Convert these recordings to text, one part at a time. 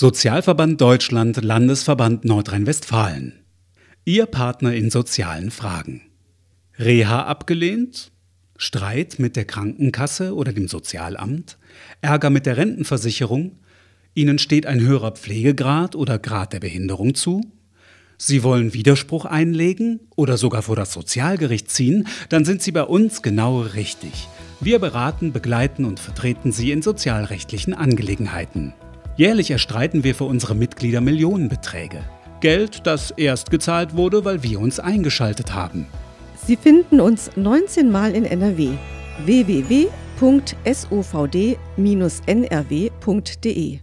Sozialverband Deutschland Landesverband Nordrhein-Westfalen. Ihr Partner in sozialen Fragen. Reha abgelehnt? Streit mit der Krankenkasse oder dem Sozialamt? Ärger mit der Rentenversicherung? Ihnen steht ein höherer Pflegegrad oder Grad der Behinderung zu? Sie wollen Widerspruch einlegen oder sogar vor das Sozialgericht ziehen, dann sind Sie bei uns genau richtig. Wir beraten, begleiten und vertreten Sie in sozialrechtlichen Angelegenheiten. Jährlich erstreiten wir für unsere Mitglieder Millionenbeträge. Geld, das erst gezahlt wurde, weil wir uns eingeschaltet haben. Sie finden uns 19 Mal in NRW. www.suvd-nrw.de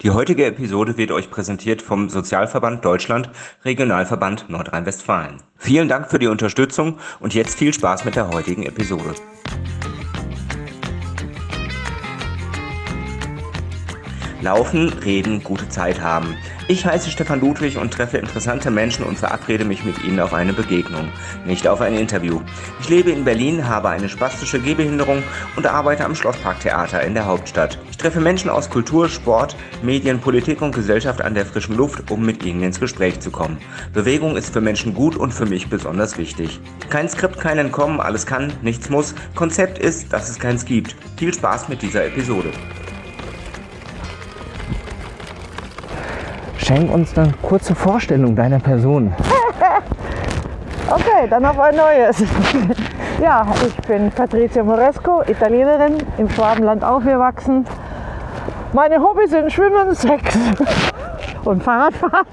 Die heutige Episode wird euch präsentiert vom Sozialverband Deutschland, Regionalverband Nordrhein-Westfalen. Vielen Dank für die Unterstützung und jetzt viel Spaß mit der heutigen Episode. Laufen, reden, gute Zeit haben. Ich heiße Stefan Ludwig und treffe interessante Menschen und verabrede mich mit ihnen auf eine Begegnung, nicht auf ein Interview. Ich lebe in Berlin, habe eine spastische Gehbehinderung und arbeite am Schlossparktheater in der Hauptstadt. Ich treffe Menschen aus Kultur, Sport, Medien, Politik und Gesellschaft an der frischen Luft, um mit ihnen ins Gespräch zu kommen. Bewegung ist für Menschen gut und für mich besonders wichtig. Kein Skript, kein Entkommen, alles kann, nichts muss. Konzept ist, dass es keins gibt. Viel Spaß mit dieser Episode. Schenk uns eine kurze Vorstellung deiner Person. Okay, dann auf ein neues. Ja, ich bin Patrizia Moresco, Italienerin, im Schwabenland aufgewachsen. Meine Hobbys sind Schwimmen, Sex und Fahrradfahren.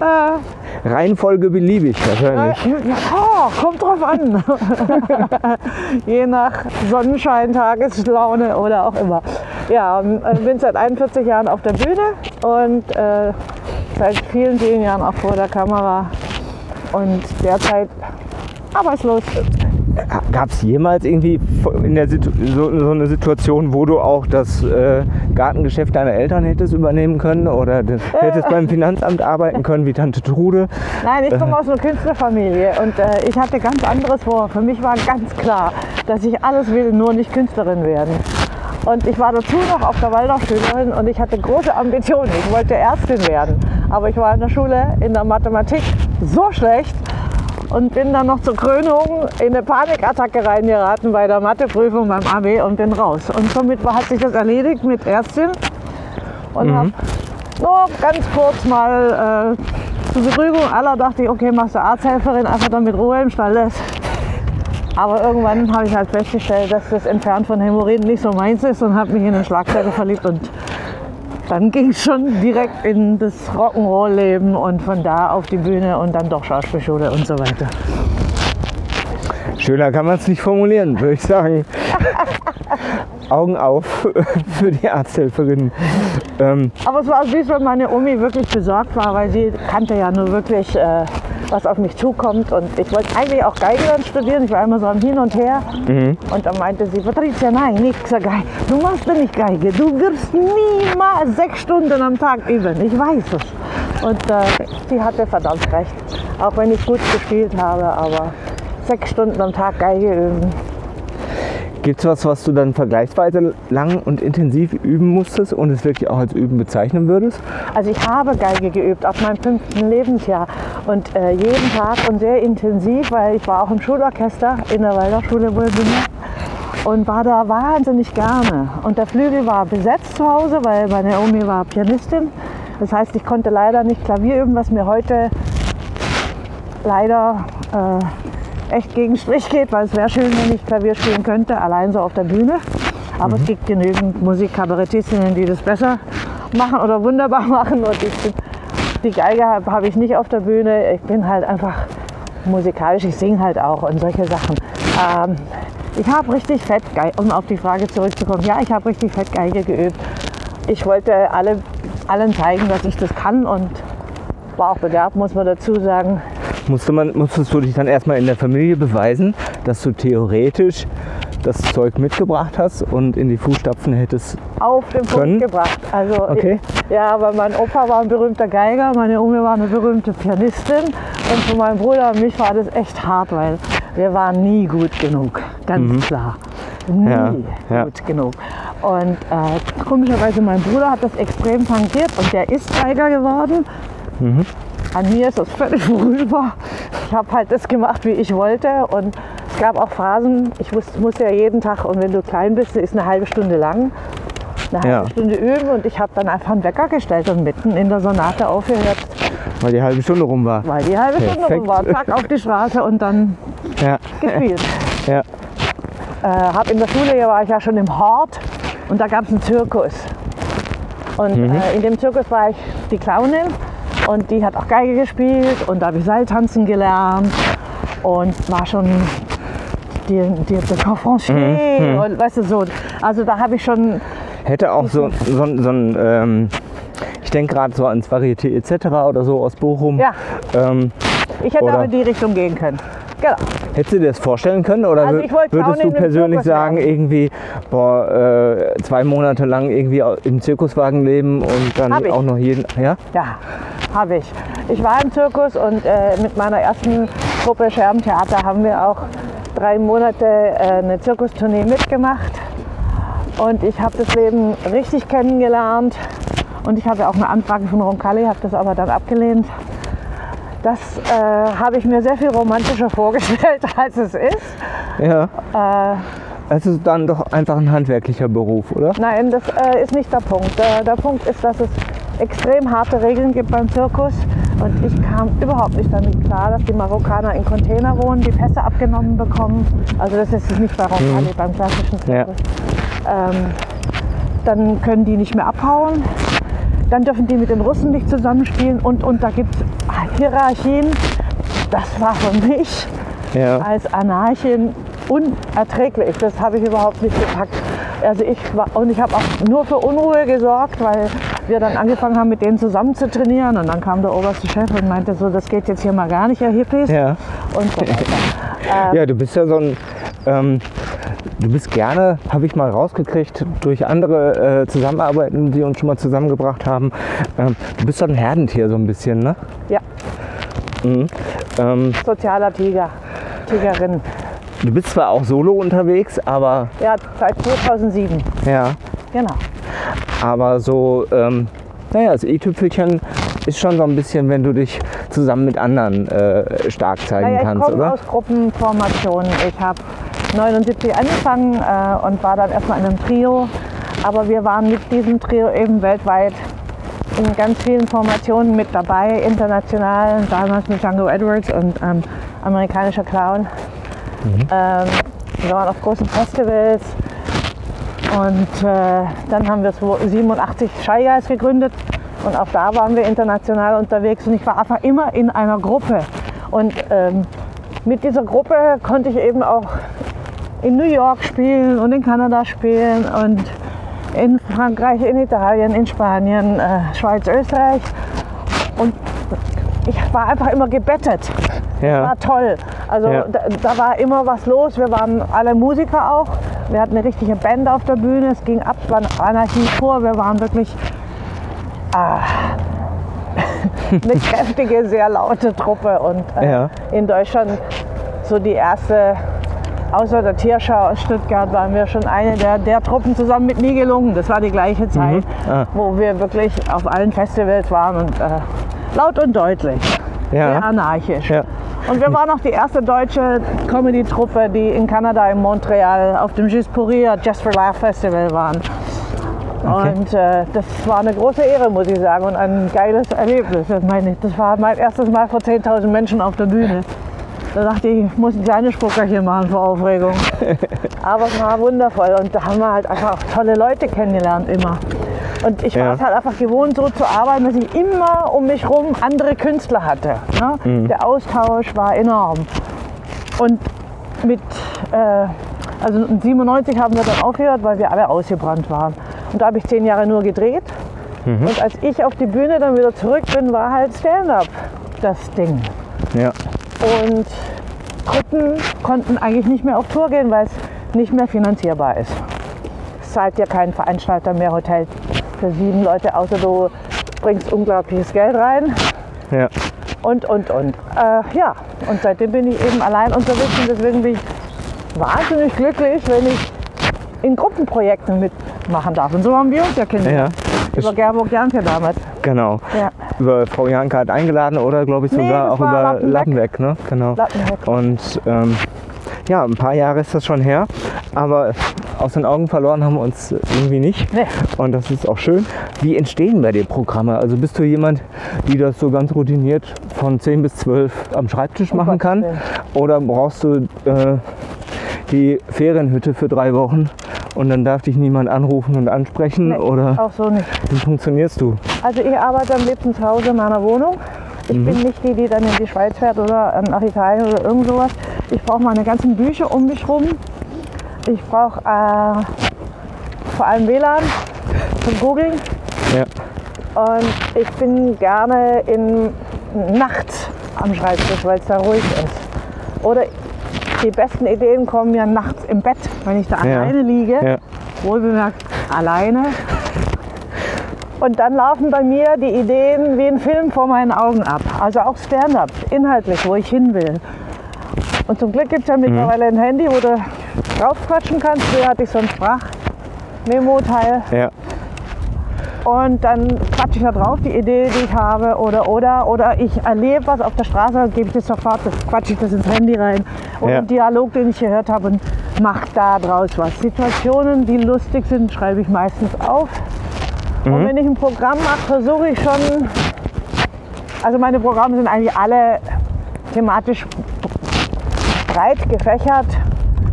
Äh, Reihenfolge beliebig wahrscheinlich. ja, oh, kommt drauf an. Je nach Sonnenschein, Tageslaune oder auch immer. Ja, äh, bin seit 41 Jahren auf der Bühne und äh, seit vielen, vielen Jahren auch vor der Kamera und derzeit arbeitslos. Gab es jemals irgendwie in der Situ so, so eine Situation, wo du auch das äh, Gartengeschäft deiner Eltern hättest übernehmen können oder das, hättest beim Finanzamt arbeiten können wie Tante Trude? Nein, ich komme aus einer Künstlerfamilie und äh, ich hatte ganz anderes vor. Für mich war ganz klar, dass ich alles will, nur nicht Künstlerin werden. Und ich war dazu noch auf der Waldorfschülerin und ich hatte große Ambitionen. Ich wollte Ärztin werden. Aber ich war in der Schule in der Mathematik so schlecht und bin dann noch zur Krönung in eine Panikattacke reingeraten bei der Matheprüfung beim AB und bin raus. Und somit hat sich das erledigt mit Ärztin und habe nur ganz kurz mal äh, zur Beruhigung aller dachte ich, okay, machst du Arzthelferin, einfach damit Ruhe im Stall lässt. Aber irgendwann habe ich halt festgestellt, dass das Entfernt von Hämorrhoiden nicht so meins ist und habe mich in einen Schlagzeuger verliebt und dann ging es schon direkt in das Rock'n'Roll-Leben und von da auf die Bühne und dann doch Schauspielschule und so weiter. Schöner kann man es nicht formulieren, würde ich sagen. Augen auf für die Arzthelferin. Ähm, Aber es war süß, weil meine Omi wirklich besorgt war, weil sie kannte ja nur wirklich, äh, was auf mich zukommt. Und ich wollte eigentlich auch Geige dann studieren. Ich war immer so am Hin und Her. Und dann meinte sie, Patricia, nein, nicht Geige. Du machst ja nicht Geige. Du wirst niemals sechs Stunden am Tag üben. Ich weiß es. Und äh, sie hatte verdammt recht. Auch wenn ich gut gespielt habe, aber sechs Stunden am Tag Geige üben. Gibt es was, was du dann vergleichsweise lang und intensiv üben musstest und es wirklich auch als Üben bezeichnen würdest? Also ich habe Geige geübt ab meinem fünften Lebensjahr und äh, jeden Tag und sehr intensiv, weil ich war auch im Schulorchester in der Waldorfschule Bulbüne und war da wahnsinnig gerne. Und der Flügel war besetzt zu Hause, weil meine Omi war Pianistin. Das heißt, ich konnte leider nicht Klavier üben, was mir heute leider äh, echt gegen Strich geht, weil es wäre schön, wenn ich Klavier spielen könnte, allein so auf der Bühne. Aber es gibt genügend Musikkabarettistinnen, die das besser machen oder wunderbar machen. Und ich bin, die Geige habe hab ich nicht auf der Bühne. Ich bin halt einfach musikalisch, ich singe halt auch und solche Sachen. Ähm, ich habe richtig fett Geige, um auf die Frage zurückzukommen. Ja, ich habe richtig fett Geige geübt. Ich wollte alle, allen zeigen, dass ich das kann und war auch begabt, muss man dazu sagen. Musste man, musstest du dich dann erstmal in der Familie beweisen, dass du theoretisch das Zeug mitgebracht hast und in die Fußstapfen hättest auf den Können? Punkt gebracht. Also Okay. ja, aber mein Opa war ein berühmter Geiger, meine Omi war eine berühmte Pianistin und für meinen Bruder und mich war das echt hart, weil wir waren nie gut genug, ganz klar. Nie Ja, ja. gut genug. Und äh, komischerweise mein Bruder hat das extrem tangiert und der ist Geiger geworden. An mir ist das völlig vorüber. Ich habe halt das gemacht, wie ich wollte. Und es gab auch Phasen, ich wusste, musste ja jeden Tag, und wenn du klein bist, ist eine halbe Stunde lang, eine halbe Ja. Stunde üben. Und ich habe dann einfach einen Wecker gestellt und mitten in der Sonate aufgehört, Weil die halbe Stunde rum war. weil die halbe Stunde Perfekt. rum war. Zack, auf die Straße und dann Ja. gespielt. Ja. äh, hab in der Schule hier war ich ja schon im Hort und da gab es einen Zirkus. Und Mhm. äh, in dem Zirkus war ich die Clownin und die hat auch Geige gespielt und da habe ich Seiltanzen gelernt und war schon die, die, der Confrancier Mhm. und weißt du so. Also da habe ich schon, Hätte auch so, so, so ein, ähm, ich denke gerade so ans Varieté etc. oder so aus Bochum. ja, Ähm, ich hätte auch in die Richtung gehen können. Genau. Hättest du dir das vorstellen können oder Also würdest du persönlich sagen, werden. irgendwie, boah, äh, zwei Monate lang irgendwie im Zirkuswagen leben und dann auch noch jeden, ja? Ja, habe ich. Ich war im Zirkus und äh, mit meiner ersten Gruppe Scherbentheater haben wir auch drei Monate äh, eine Zirkustournee mitgemacht. Und ich habe das Leben richtig kennengelernt. Und ich hatte auch eine Anfrage von Roncalli, habe das aber dann abgelehnt. Das äh, habe ich mir sehr viel romantischer vorgestellt, als es ist. Ja. Äh, Es ist dann doch einfach ein handwerklicher Beruf, oder? Nein, das äh, ist nicht der Punkt. Der, der Punkt ist, dass es extrem harte Regeln gibt beim Zirkus. Und ich kam überhaupt nicht damit klar, dass die Marokkaner in Container wohnen, die Pässe abgenommen bekommen. Also das ist nicht bei Roncalli, beim klassischen Zirkus. Ähm, dann können die nicht mehr abhauen. Dann dürfen die mit den Russen nicht zusammenspielen. Und, und da gibt es Hierarchien. Das war für mich Ja. als Anarchin unerträglich. Das habe ich überhaupt nicht gepackt. Also ich war, und ich habe auch nur für Unruhe gesorgt, weil wir dann angefangen haben, mit denen zusammen zu trainieren. Und dann kam der oberste Chef und meinte so, das geht jetzt hier mal gar nicht, Herr Hippies. Ja. Und so weiter. Ja, du bist ja so ein, ähm, du bist gerne, habe ich mal rausgekriegt, durch andere äh, Zusammenarbeiten, die uns schon mal zusammengebracht haben. Ähm, du bist so ein Herdentier so ein bisschen, ne? Ja, Ähm, sozialer Tiger, Tigerin. du bist zwar auch solo unterwegs, aber Ja, seit 2007. ja, Genau. aber so, ähm, naja, das i-Tüpfelchen ist schon so ein bisschen, wenn du dich zusammen mit anderen äh, stark zeigen Naja, ich kannst, komme oder? aus Gruppenformationen. Ich habe 79 angefangen äh, und war dann erstmal in einem Trio. Aber wir waren mit diesem Trio eben weltweit in ganz vielen Formationen mit dabei, international, damals mit Django Edwards und ähm, amerikanischer Clown. Ähm, wir waren auf großen Festivals und äh, dann haben wir 87 Shy Guys gegründet und auch da waren wir international unterwegs und ich war einfach immer in einer Gruppe. Und ähm, mit dieser Gruppe konnte ich eben auch in New York spielen und in Kanada spielen und in Frankreich, in Italien, in Spanien, äh, Schweiz, Österreich. Und ich war einfach immer gebettet. Ja. War toll. Also Ja. da, da war immer was los. Wir waren alle Musiker auch. Wir hatten eine richtige Band auf der Bühne. Es ging ab, es war eine Anarchie vor. Wir waren wirklich ah, eine kräftige, sehr laute Truppe. Und äh, Ja. in Deutschland so die erste, außer der Tierschau aus Stuttgart, waren wir schon eine der, der Truppen zusammen mit Nibelungen. Das war die gleiche Zeit, Ah. wo wir wirklich auf allen Festivals waren und äh, laut und deutlich, sehr Ja. anarchisch. Ja. Und wir waren auch die erste deutsche Comedy-Truppe, die in Kanada, in Montreal, auf dem Just pour Rire, Just for Laugh Festival waren. Und äh, das war eine große Ehre, muss ich sagen, und ein geiles Erlebnis. Das, meine ich, das war mein erstes Mal vor 10.000 Menschen auf der Bühne. Da dachte ich, ich muss ein kleines Spuckerchen machen vor Aufregung. Aber es war wundervoll und da haben wir halt einfach auch tolle Leute kennengelernt immer. Und ich war Ja. es halt einfach gewohnt, so zu arbeiten, dass ich immer um mich rum andere Künstler hatte. Ne? Der Austausch war enorm. Und mit, äh, also 97 haben wir dann aufgehört, weil wir alle ausgebrannt waren. Und da habe ich zehn Jahre nur gedreht. Und als ich auf die Bühne dann wieder zurück bin, war halt Stand-up das Ding. Ja. Und Gruppen konnten eigentlich nicht mehr auf Tour gehen, weil es nicht mehr finanzierbar ist. Es zahlt ja kein Veranstalter mehr Hotel für sieben Leute, außer du bringst unglaubliches Geld rein Ja. und, und, und. Äh, ja, und seitdem bin ich eben allein unterwegs und deswegen bin ich wahnsinnig glücklich, wenn ich in Gruppenprojekten mit machen darf. Und so haben wir uns ja kennengelernt. Ja, Über Gerburg Janke damals. Genau. Ja. Über Frau Janke hat eingeladen oder glaube ich Nee, sogar das auch über Lappenbeck. Lappenbeck, ne? Genau. Lappenbeck. Und ähm, ja, ein paar Jahre ist das schon her, aber aus den Augen verloren haben wir uns irgendwie nicht. Nee. Und das ist auch schön. Wie entstehen bei dir Programme? Also bist du jemand, die das so ganz routiniert von 10 bis 12 am Schreibtisch machen Gottes kann? Oder brauchst du äh, die Ferienhütte für drei Wochen und dann darf dich niemand anrufen und ansprechen? Nee, Oder Auch so nicht. wie funktionierst du? Also ich arbeite am liebsten zu Hause in meiner Wohnung. Ich bin nicht die, die dann in die Schweiz fährt oder nach Italien oder irgend sowas. Ich brauche meine ganzen Bücher um mich rum. Ich brauche äh, vor allem WLAN zum Googlen. Ja. Und ich bin gerne in nachts am Schreibtisch, weil es da ruhig ist. Oder die besten Ideen kommen mir nachts im Bett, wenn ich da Ja. alleine liege. Ja. Wohlbemerkt alleine. Und dann laufen bei mir die Ideen wie ein Film vor meinen Augen ab. Also auch Stand-up, inhaltlich, wo ich hin will. Und zum Glück gibt es ja mittlerweile ein Handy, wo du draufquatschen kannst. Früher hatte ich so ein Sprach-Memo-Teil. Ja. Und dann quatsche ich da drauf, die Idee, die ich habe. Oder, oder, oder ich erlebe was auf der Straße, gebe ich das sofort, quatsche ich das ins Handy rein. Oder Ja. einen Dialog, den ich gehört habe und mache da draus was. Situationen, die lustig sind, schreibe ich meistens auf. Und wenn ich ein Programm mache, versuche ich schon, also meine Programme sind eigentlich alle thematisch breit gefächert,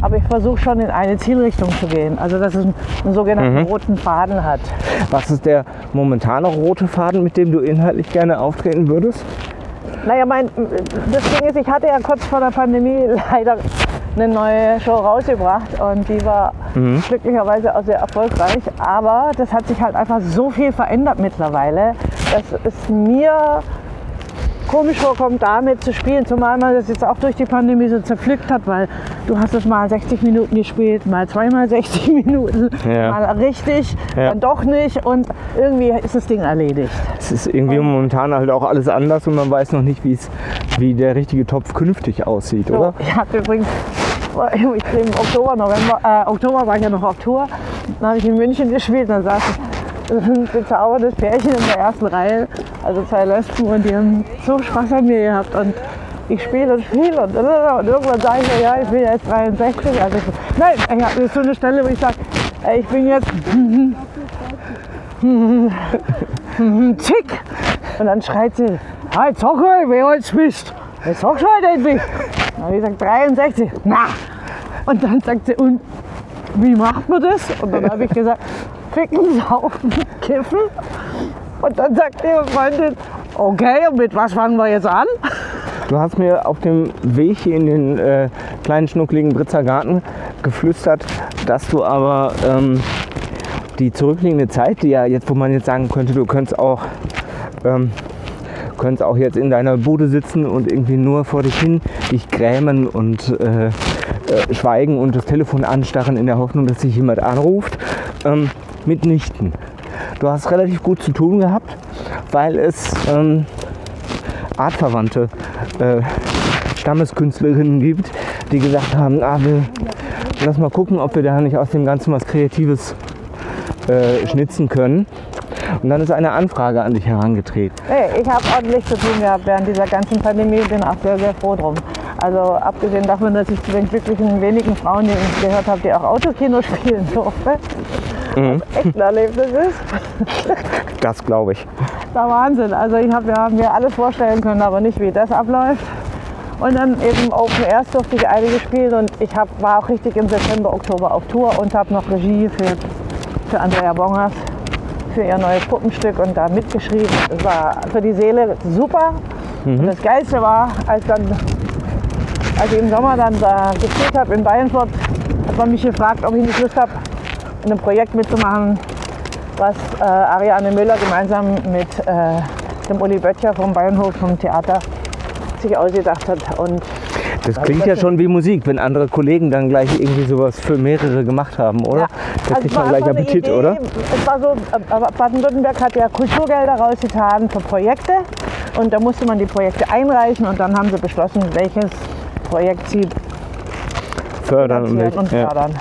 aber ich versuche schon in eine Zielrichtung zu gehen. Also dass es einen, sogenannten roten Faden hat. Was ist der momentane rote Faden, mit dem du inhaltlich gerne auftreten würdest? Naja, mein, das Ding ist, ich hatte ja kurz vor der Pandemie leider eine neue Show rausgebracht und die war glücklicherweise auch sehr erfolgreich. Aber das hat sich halt einfach so viel verändert mittlerweile, dass es mir komisch vorkommt, damit zu spielen, zumal man das jetzt auch durch die Pandemie so zerpflückt hat, weil du hast es mal 60 Minuten gespielt, mal zweimal 60 Minuten, Ja. mal richtig, Ja. dann doch nicht und irgendwie ist das Ding erledigt. Es ist irgendwie momentan halt auch alles anders und man weiß noch nicht, wie es, wie der richtige Topf künftig aussieht, So, oder? Ich hatte übrigens, ich bin im Oktober, November, äh, Oktober war ich ja noch auf Tour. Dann habe ich in München gespielt. Dann saß ein bezauberndes Pärchen in der ersten Reihe, also zwei Lesben, und die haben so Spaß an mir gehabt. Und ich spiele und spiele und, und irgendwann sage ich ja, ich bin jetzt 63. Also ich, nein, das ist so eine Stelle, wo ich sage, ich bin jetzt zick. Und dann schreit sie, hey, mal, wer jetzt bist. Jetzt schon halt endlich. Habe ich gesagt, 63. Na. Und dann sagt sie, und wie macht man das? Und dann habe ich gesagt, ficken, saufen, kiffen. Und dann sagt ihre Freundin, okay, und mit was fangen wir jetzt an? Du hast mir auf dem Weg hier in den äh, kleinen schnuckligen Britzer Garten geflüstert, dass du aber ähm, die zurückliegende Zeit, die ja jetzt, wo man jetzt sagen könnte, du könntest auch, ähm, könntest auch jetzt in deiner Bude sitzen und irgendwie nur vor dich hin dich grämen und äh, äh, schweigen und das Telefon anstarren in der Hoffnung, dass sich jemand anruft, ähm, mitnichten. Du hast relativ gut zu tun gehabt, weil es ähm, artverwandte äh, Stammeskünstlerinnen gibt, die gesagt haben, ah, wir, lass mal gucken, ob wir da nicht aus dem Ganzen was Kreatives äh, schnitzen können. Und dann ist eine Anfrage an dich herangetreten. Hey, ich habe ordentlich zu tun gehabt während dieser ganzen Pandemie, bin auch sehr, sehr froh drum. Also abgesehen davon, dass ich zu den glücklichen wenigen Frauen, die ich gehört habe, die auch Autokino spielen durfte, was echt ein Erlebnis ist. Das glaube ich. Der Wahnsinn. Also ich hab, wir haben mir alles vorstellen können, aber nicht, wie das abläuft. Und dann eben Open Airs durfte ich einige spielen und ich hab, war auch richtig im September, Oktober auf Tour und habe noch Regie geführt für Andrea Bongers für ihr neues Puppenstück und da mitgeschrieben. Das war für die Seele super. Und das Geilste war, als, dann, als ich im Sommer dann da gespielt habe in Bayernfurt, hat man mich gefragt, ob ich nicht Lust habe, in einem Projekt mitzumachen, was äh, Ariane Müller gemeinsam mit äh, dem Uli Böttcher vom Bayernhof vom Theater sich ausgedacht hat. Und Das klingt ja schon wie Musik, wenn andere Kollegen dann gleich irgendwie sowas für mehrere gemacht haben, oder? Das also man war gleich Appetit, Idee. oder? Es war so, äh, Baden-Württemberg hat ja Kulturgelder rausgetan für Projekte und da musste man die Projekte einreichen und dann haben sie beschlossen, welches Projekt sie Fördern und, und ja. fördern.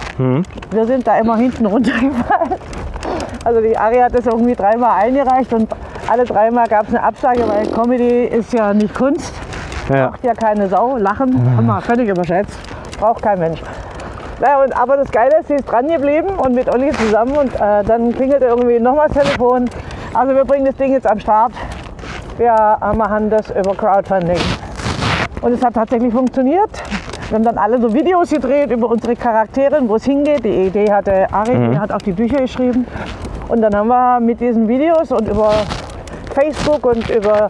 Wir sind da immer hinten runtergefallen. Also die Ari hat das irgendwie dreimal eingereicht und alle dreimal gab es eine Absage, weil Comedy ist ja nicht Kunst. Ja. Braucht ja keine Sau. Lachen haben wir völlig überschätzt. Braucht kein Mensch. Ja, und, aber das Geile ist, sie ist dran geblieben und mit Olli zusammen und äh, dann klingelte irgendwie nochmal das Telefon. Also wir bringen das Ding jetzt am Start. Wir äh, machen das über Crowdfunding. Und es hat tatsächlich funktioniert. Wir haben dann alle so Videos gedreht über unsere Charaktere, wo es hingeht. Die Idee hatte Ari, die hat auch die Bücher geschrieben. Und dann haben wir mit diesen Videos und über Facebook und über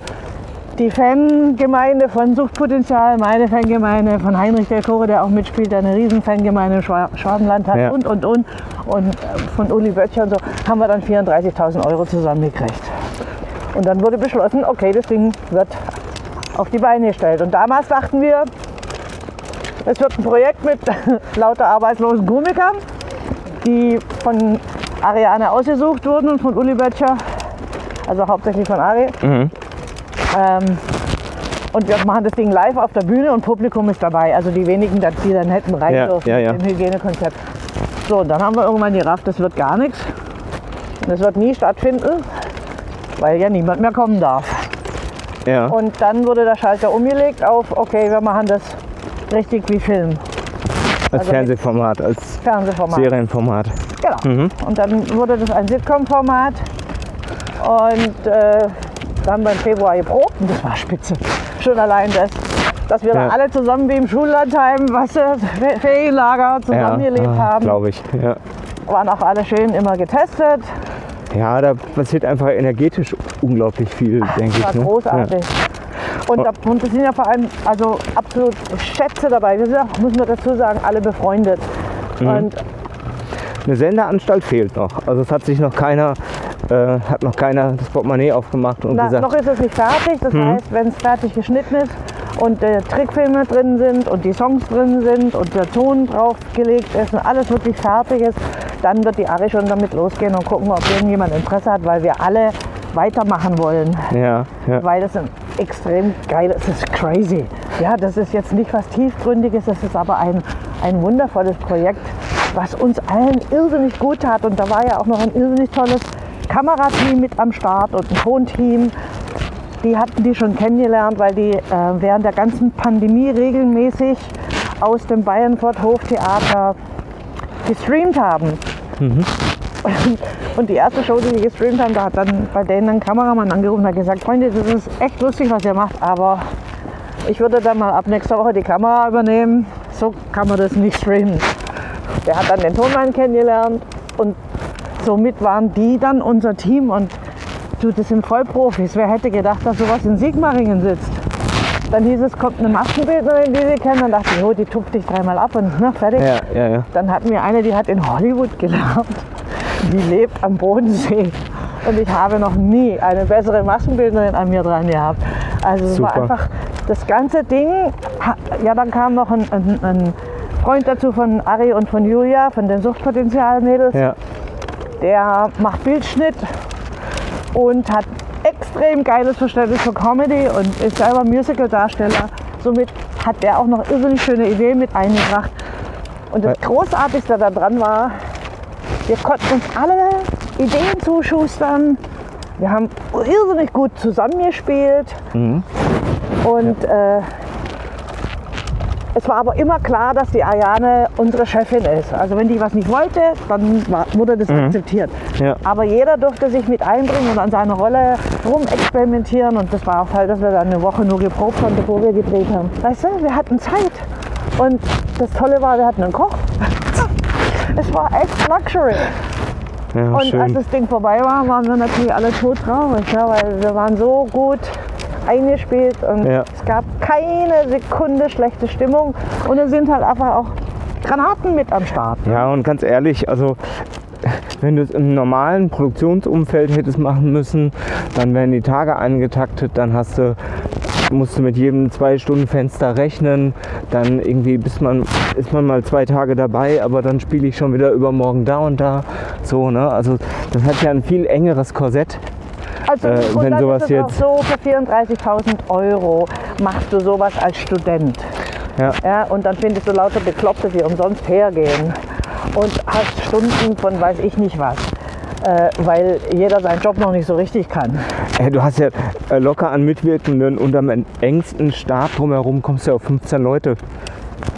die Fangemeinde von Suchtpotenzial, meine Fangemeinde von Heinrich der Kore, der auch mitspielt, der eine riesen Fangemeinde im Schwa- Schwabenland hat Ja. und, und, und. Und äh, von Uli Böttcher und so haben wir dann 34.000 Euro zusammengekriegt. Und dann wurde beschlossen, okay, das Ding wird auf die Beine gestellt. Und damals dachten wir, es wird ein Projekt mit lauter arbeitslosen Komikern, die von Ariane ausgesucht wurden und von Uli Böttcher, also hauptsächlich von Ari. Ähm, und wir machen das Ding live auf der Bühne und Publikum ist dabei. Also die wenigen, die dann hätten rein Ja, dürfen ja, ja. im Hygienekonzept. So, und dann haben wir irgendwann gerafft, das wird gar nichts. Das wird nie stattfinden, weil ja niemand mehr kommen darf. Ja. Und dann wurde der Schalter umgelegt auf, okay, wir machen das richtig wie Film, als also- Fernsehformat, als Fernsehformat. Serienformat. Genau. Und dann wurde das ein Sitcom-Format. Und äh, dann haben wir im Februar geprobt und das war spitze. Schon allein das, dass wir Ja. da alle zusammen wie im Schullandheim, was Fe- Ferienlager zusammengelebt haben. glaube ich. Ja. Waren auch alle schön immer getestet. ja, da passiert einfach energetisch unglaublich viel, denke Das war ich. Ne? großartig. Und, da, und sind ja vor allem also absolut Schätze dabei. Wir sind auch, muss man dazu sagen, alle befreundet. Mhm. Und. Eine Sendeanstalt fehlt noch. Also es hat sich noch keiner, äh, hat noch keiner das Portemonnaie aufgemacht und Na, gesagt, noch ist es nicht fertig. Das Mhm. heißt, wenn es fertig geschnitten ist und äh, Trickfilme drin sind und die Songs drin sind und der Ton draufgelegt ist und alles wirklich fertig ist, dann wird die Ari schon damit losgehen und gucken, ob irgendjemand Interesse hat, weil wir alle weitermachen wollen. ja, ja. Weil das extrem geiles, das ist crazy. Ja, das ist jetzt nicht was Tiefgründiges, das ist aber ein, ein wundervolles Projekt, was uns allen irrsinnig gut tat. Und da war ja auch noch ein irrsinnig tolles Kamerateam mit am Start und ein Tonteam. Die hatten die schon kennengelernt, weil die äh, während der ganzen Pandemie regelmäßig aus dem Bayernfurt Hoftheater gestreamt haben. Und die erste Show, die wir gestreamt haben, da hat dann bei denen ein Kameramann angerufen und hat gesagt, Freunde, das ist echt lustig, was ihr macht, aber ich würde dann mal ab nächster Woche die Kamera übernehmen. So kann man das nicht streamen. Der hat dann den Tonmann kennengelernt und somit waren die dann unser Team und du, das sind Vollprofis. Wer hätte gedacht, dass sowas in Sigmaringen sitzt? Dann hieß es, kommt eine Maskenbildnerin, die wir kennen. Dann dachte ich, oh, die tupft dich dreimal ab und na, fertig. Ja, ja, ja. Dann hatten wir eine, die hat in Hollywood gelernt. Die lebt am Bodensee. Und ich habe noch nie eine bessere Maskenbildnerin an mir dran gehabt. Also es war einfach das ganze Ding. Ja, dann kam noch ein, ein, ein Freund dazu von Ari und von Julia, von den Suchtpotenzial-Mädels. ja. Der macht Bildschnitt und hat extrem geiles Verständnis für Comedy und ist selber Musical-Darsteller. Somit hat der auch noch irrsinnig schöne Ideen mit eingebracht. Und das Großartigste daran war, wir konnten uns alle Ideen zuschustern. Wir haben irrsinnig gut zusammengespielt. Und äh, es war aber immer klar, dass die Ariane unsere Chefin ist. Also wenn die was nicht wollte, dann wurde das akzeptiert. Ja. Aber jeder durfte sich mit einbringen und an seiner Rolle rumexperimentieren. Und das war auch Teil, dass wir dann eine Woche nur geprobt haben, bevor wir gedreht haben. Weißt du, wir hatten Zeit. Und das Tolle war, wir hatten einen Koch. Es war echt Luxury. ja Und als schön. das Ding vorbei war, waren wir natürlich alle todtraurig, ja, weil wir waren so gut eingespielt und Ja. es gab keine Sekunde schlechte Stimmung und es sind halt einfach auch Granaten mit am Start. Ja, und ganz ehrlich, also wenn du es im normalen Produktionsumfeld hättest machen müssen, dann wären die Tage eingetaktet, dann hast du musst du mit jedem zwei Stunden Fenster rechnen, dann irgendwie bis man ist man mal zwei Tage dabei, aber dann spiele ich schon wieder übermorgen da und da, so ne, also das hat ja ein viel engeres Korsett. Also Äh, und wenn sowas ist jetzt- so, für 34.000 Euro machst du sowas als Student. Ja. Ja, und dann findest du lauter Bekloppte, die umsonst hergehen und hast Stunden von weiß ich nicht was. äh, weil jeder seinen Job noch nicht so richtig kann. Äh, Du hast ja locker an Mitwirkenden und am engsten Stab drumherum kommst du ja auf 15 Leute,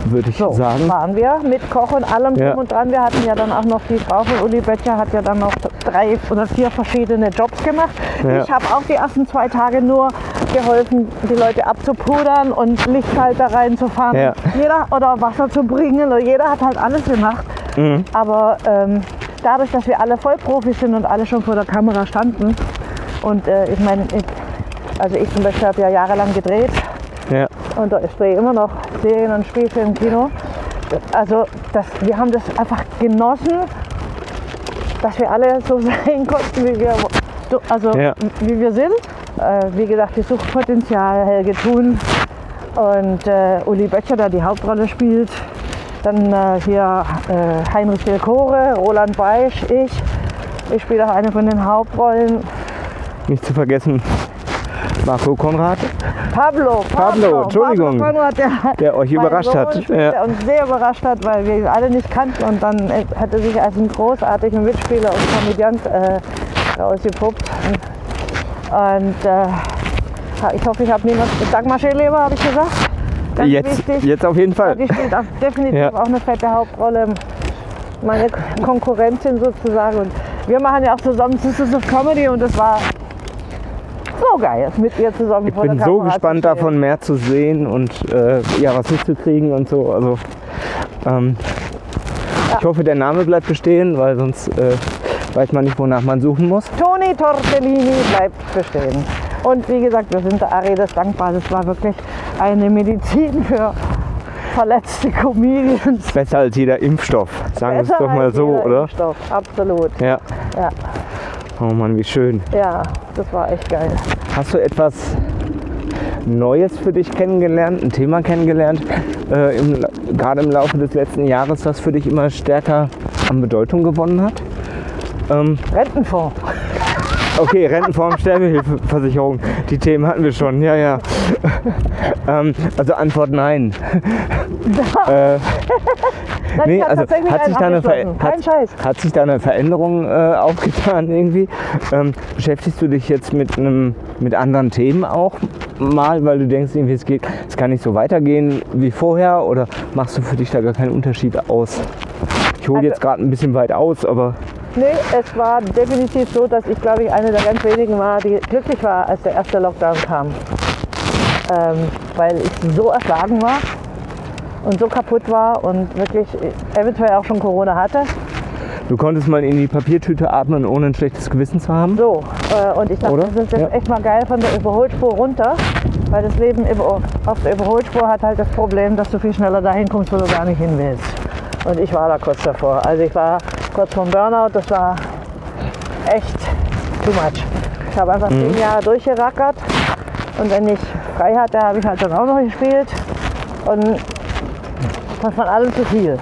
würde ich So sagen. waren wir mit Koch und allem Ja. drum und dran. Wir hatten ja dann auch noch die Frau von Uli Böttcher hat ja dann noch drei oder vier verschiedene Jobs gemacht. Ja. Ich habe auch die ersten zwei Tage nur geholfen, die Leute abzupudern und Lichtschalter reinzufahren. Ja. Jeder oder Wasser zu bringen. Oder jeder hat halt alles gemacht. Mhm. Aber ähm, dadurch, dass wir alle Vollprofis sind und alle schon vor der Kamera standen und äh, ich meine, also ich zum Beispiel habe ja jahrelang gedreht Ja. und ich drehe immer noch Serien und Spielfilme im Kino. Also das, wir haben das einfach genossen, dass wir alle so sein konnten, wie wir, so- also, Ja. wie wir sind. Äh, wie gesagt, die Suchtpotenzial, Helge Thun und äh, Uli Böttcher, der die Hauptrolle spielt. Dann äh, hier äh, Heinrich Delcore, Roland Beisch, ich. Ich spiele auch eine von den Hauptrollen. Nicht zu vergessen, Marco Konrad, Pablo, Pablo, Entschuldigung. Pablo Konrad, der, der euch überrascht Sohn hat. Ja. der uns sehr überrascht hat, weil wir ihn alle nicht kannten und dann hat er sich als einen großartigen Mitspieler und Komödiant äh, ausgepuppt. Und äh, ich hoffe, ich habe niemand. Dagmar Scheleber habe ich gesagt. Ganz Jetzt, wichtig. jetzt auf jeden Fall. Die spielt auch definitiv Ja. auch eine fette Hauptrolle. Meine Konkurrentin sozusagen. Und wir machen ja auch zusammen Sisters of Comedy und das war so geil, mit ihr zusammen Ich bin so gespannt davon, mehr zu sehen und äh, ja, was mitzukriegen und so. Also, ähm, Ich hoffe, der Name bleibt bestehen, weil sonst äh, weiß man nicht, wonach man suchen muss. Toni Tortellini bleibt bestehen. Und wie gesagt, wir sind der Aredes dankbar. Das war wirklich eine Medizin für verletzte Comedians. Besser als jeder Impfstoff, sagen wir es doch mal so, jeder oder? Impfstoff. Absolut. Ja. Ja. Oh Mann, wie schön. ja, das war echt geil. Hast du etwas Neues für dich kennengelernt, ein Thema kennengelernt, äh, im, gerade im Laufe des letzten Jahres, das für dich immer stärker an Bedeutung gewonnen hat? Ähm, Rentenfonds. okay, Rentenform, Sterbehilfeversicherung, die Themen hatten wir schon, ja, ja. ähm, also Antwort nein. äh, Nein, nee, also hat sich, da eine hat, hat sich da eine Veränderung äh, aufgetan irgendwie? Ähm, beschäftigst du dich jetzt mit, einem, mit anderen Themen auch mal, weil du denkst, irgendwie, es, geht, es kann nicht so weitergehen wie vorher oder machst du für dich da gar keinen Unterschied aus? Ich hole Also- jetzt gerade ein bisschen weit aus, aber Nee, es war definitiv so, dass ich, glaube ich, eine der ganz wenigen war, die glücklich war, als der erste Lockdown kam. Ähm, weil ich so erschlagen war und so kaputt war und wirklich eventuell auch schon Corona hatte. du konntest mal in die Papiertüte atmen, ohne ein schlechtes Gewissen zu haben. So, äh, und ich dachte, Oder? das ist jetzt Ja. echt mal geil von der Überholspur runter, weil das Leben auf der Überholspur hat halt das Problem, dass du viel schneller dahin kommst, wo du gar nicht hin willst. Und ich war da kurz davor. Also ich war kurz vorm Burnout, das war echt too much. Ich habe einfach zehn Jahre durchgerackert und wenn ich frei hatte, habe ich halt dann auch noch gespielt und das von allem zu viel.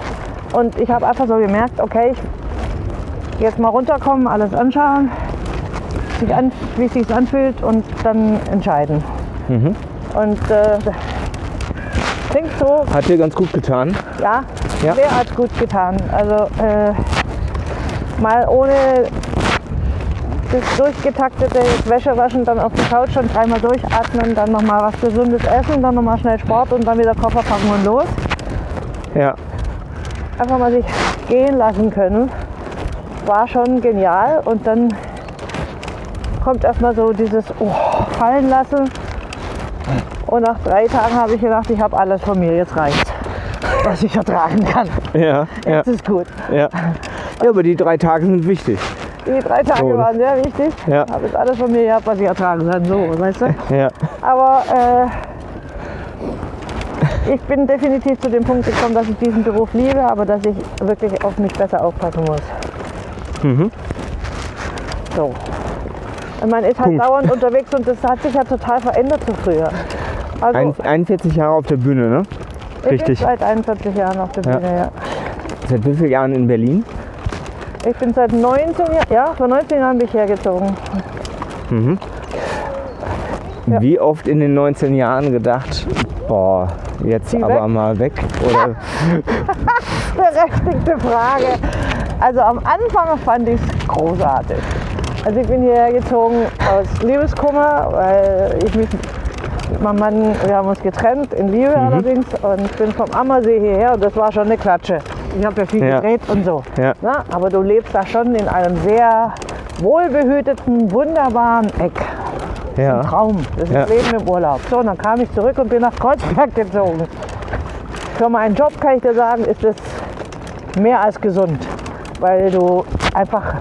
Und ich habe einfach so gemerkt, okay, ich jetzt mal runterkommen, alles anschauen, sich an, wie es sich anfühlt und dann entscheiden. Und äh, klingt so, Hat dir ganz gut getan. ja, Ja. mehr als gut getan. Also äh, mal ohne das durchgetaktete Wäsche waschen, dann auf die Couch und dreimal durchatmen, dann nochmal was Gesundes essen, dann nochmal schnell Sport und dann wieder Koffer packen und los. Ja, Einfach mal sich gehen lassen können, war schon genial. Und dann kommt erstmal so dieses oh, fallen lassen. Und nach drei Tagen habe ich gedacht, ich habe alles von mir, jetzt reicht was ich ertragen kann. ja, ja, Jetzt ist gut. ja. Ja, aber die drei Tage sind wichtig. Die drei Tage So. waren sehr wichtig. Ja. Habe jetzt alles von mir gehabt, was ich ertragen kann. So, weißt du? Ja, Aber äh, ich bin definitiv zu dem Punkt gekommen, dass ich diesen Beruf liebe, aber dass ich wirklich auf mich besser aufpassen muss. Mhm. So. Und man ist halt Punkt. dauernd unterwegs und das hat sich ja total verändert zu früher. Also Ein, 41 Jahre auf der Bühne, ne? ich richtig. bin seit 41 Jahren auf der Ja. Bühne, ja. Seit wie vielen Jahren in Berlin? Ich bin seit 19 Jahren, ja, vor 19 Jahren bin ich hergezogen. Ja. Wie oft in den 19 Jahren gedacht, boah, jetzt Zieh aber weg. mal weg? Oder Berechtigte Frage. Also am Anfang fand ich es großartig. Also ich bin hierher gezogen aus Liebeskummer, weil ich mich mit meinem Mann, wir haben uns getrennt, in Liebe Mhm. allerdings, und bin vom Ammersee hierher und das war schon eine Klatsche. Ich habe ja viel Ja. gedreht und so. Ja. Na, aber du lebst da schon in einem sehr wohlbehüteten, wunderbaren Eck. Ja. Traum. Das ist Ja. Leben im Urlaub. So, und dann kam ich zurück und bin nach Kreuzberg gezogen. Für meinen Job kann ich dir sagen, ist es mehr als gesund. Weil du einfach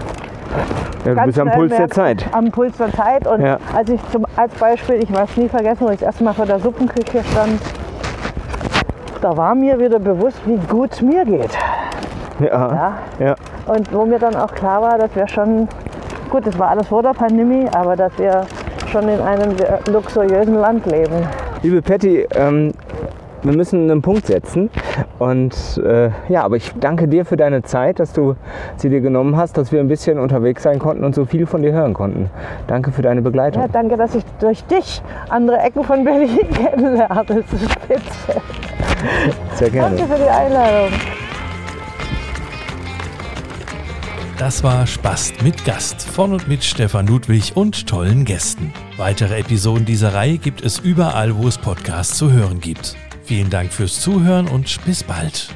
ja du ganz bist am Puls der Zeit. Am Puls der Zeit. Und Ja. als ich zum, als Beispiel, ich weiß nie vergessen, wo ich das erste Mal vor der Suppenküche stand, da war mir wieder bewusst, wie gut es mir geht. Ja. Ja? Ja. Und wo mir dann auch klar war, dass wir schon, gut, das war alles vor der Pandemie, aber dass wir schon in einem sehr luxuriösen Land leben. Liebe Patty, ähm, wir müssen einen Punkt setzen. Und äh, ja, aber ich danke dir für deine Zeit, dass du sie dir genommen hast, dass wir ein bisschen unterwegs sein konnten und so viel von dir hören konnten. Danke für deine Begleitung. Ja, danke, dass ich durch dich andere Ecken von Berlin kennenlerne. Das ist spitze. Sehr gerne. Danke für die Einladung. Das war Spast mit Gast von und mit Stefan Ludwig und tollen Gästen. Weitere Episoden dieser Reihe gibt es überall, wo es Podcasts zu hören gibt. Vielen Dank fürs Zuhören und bis bald.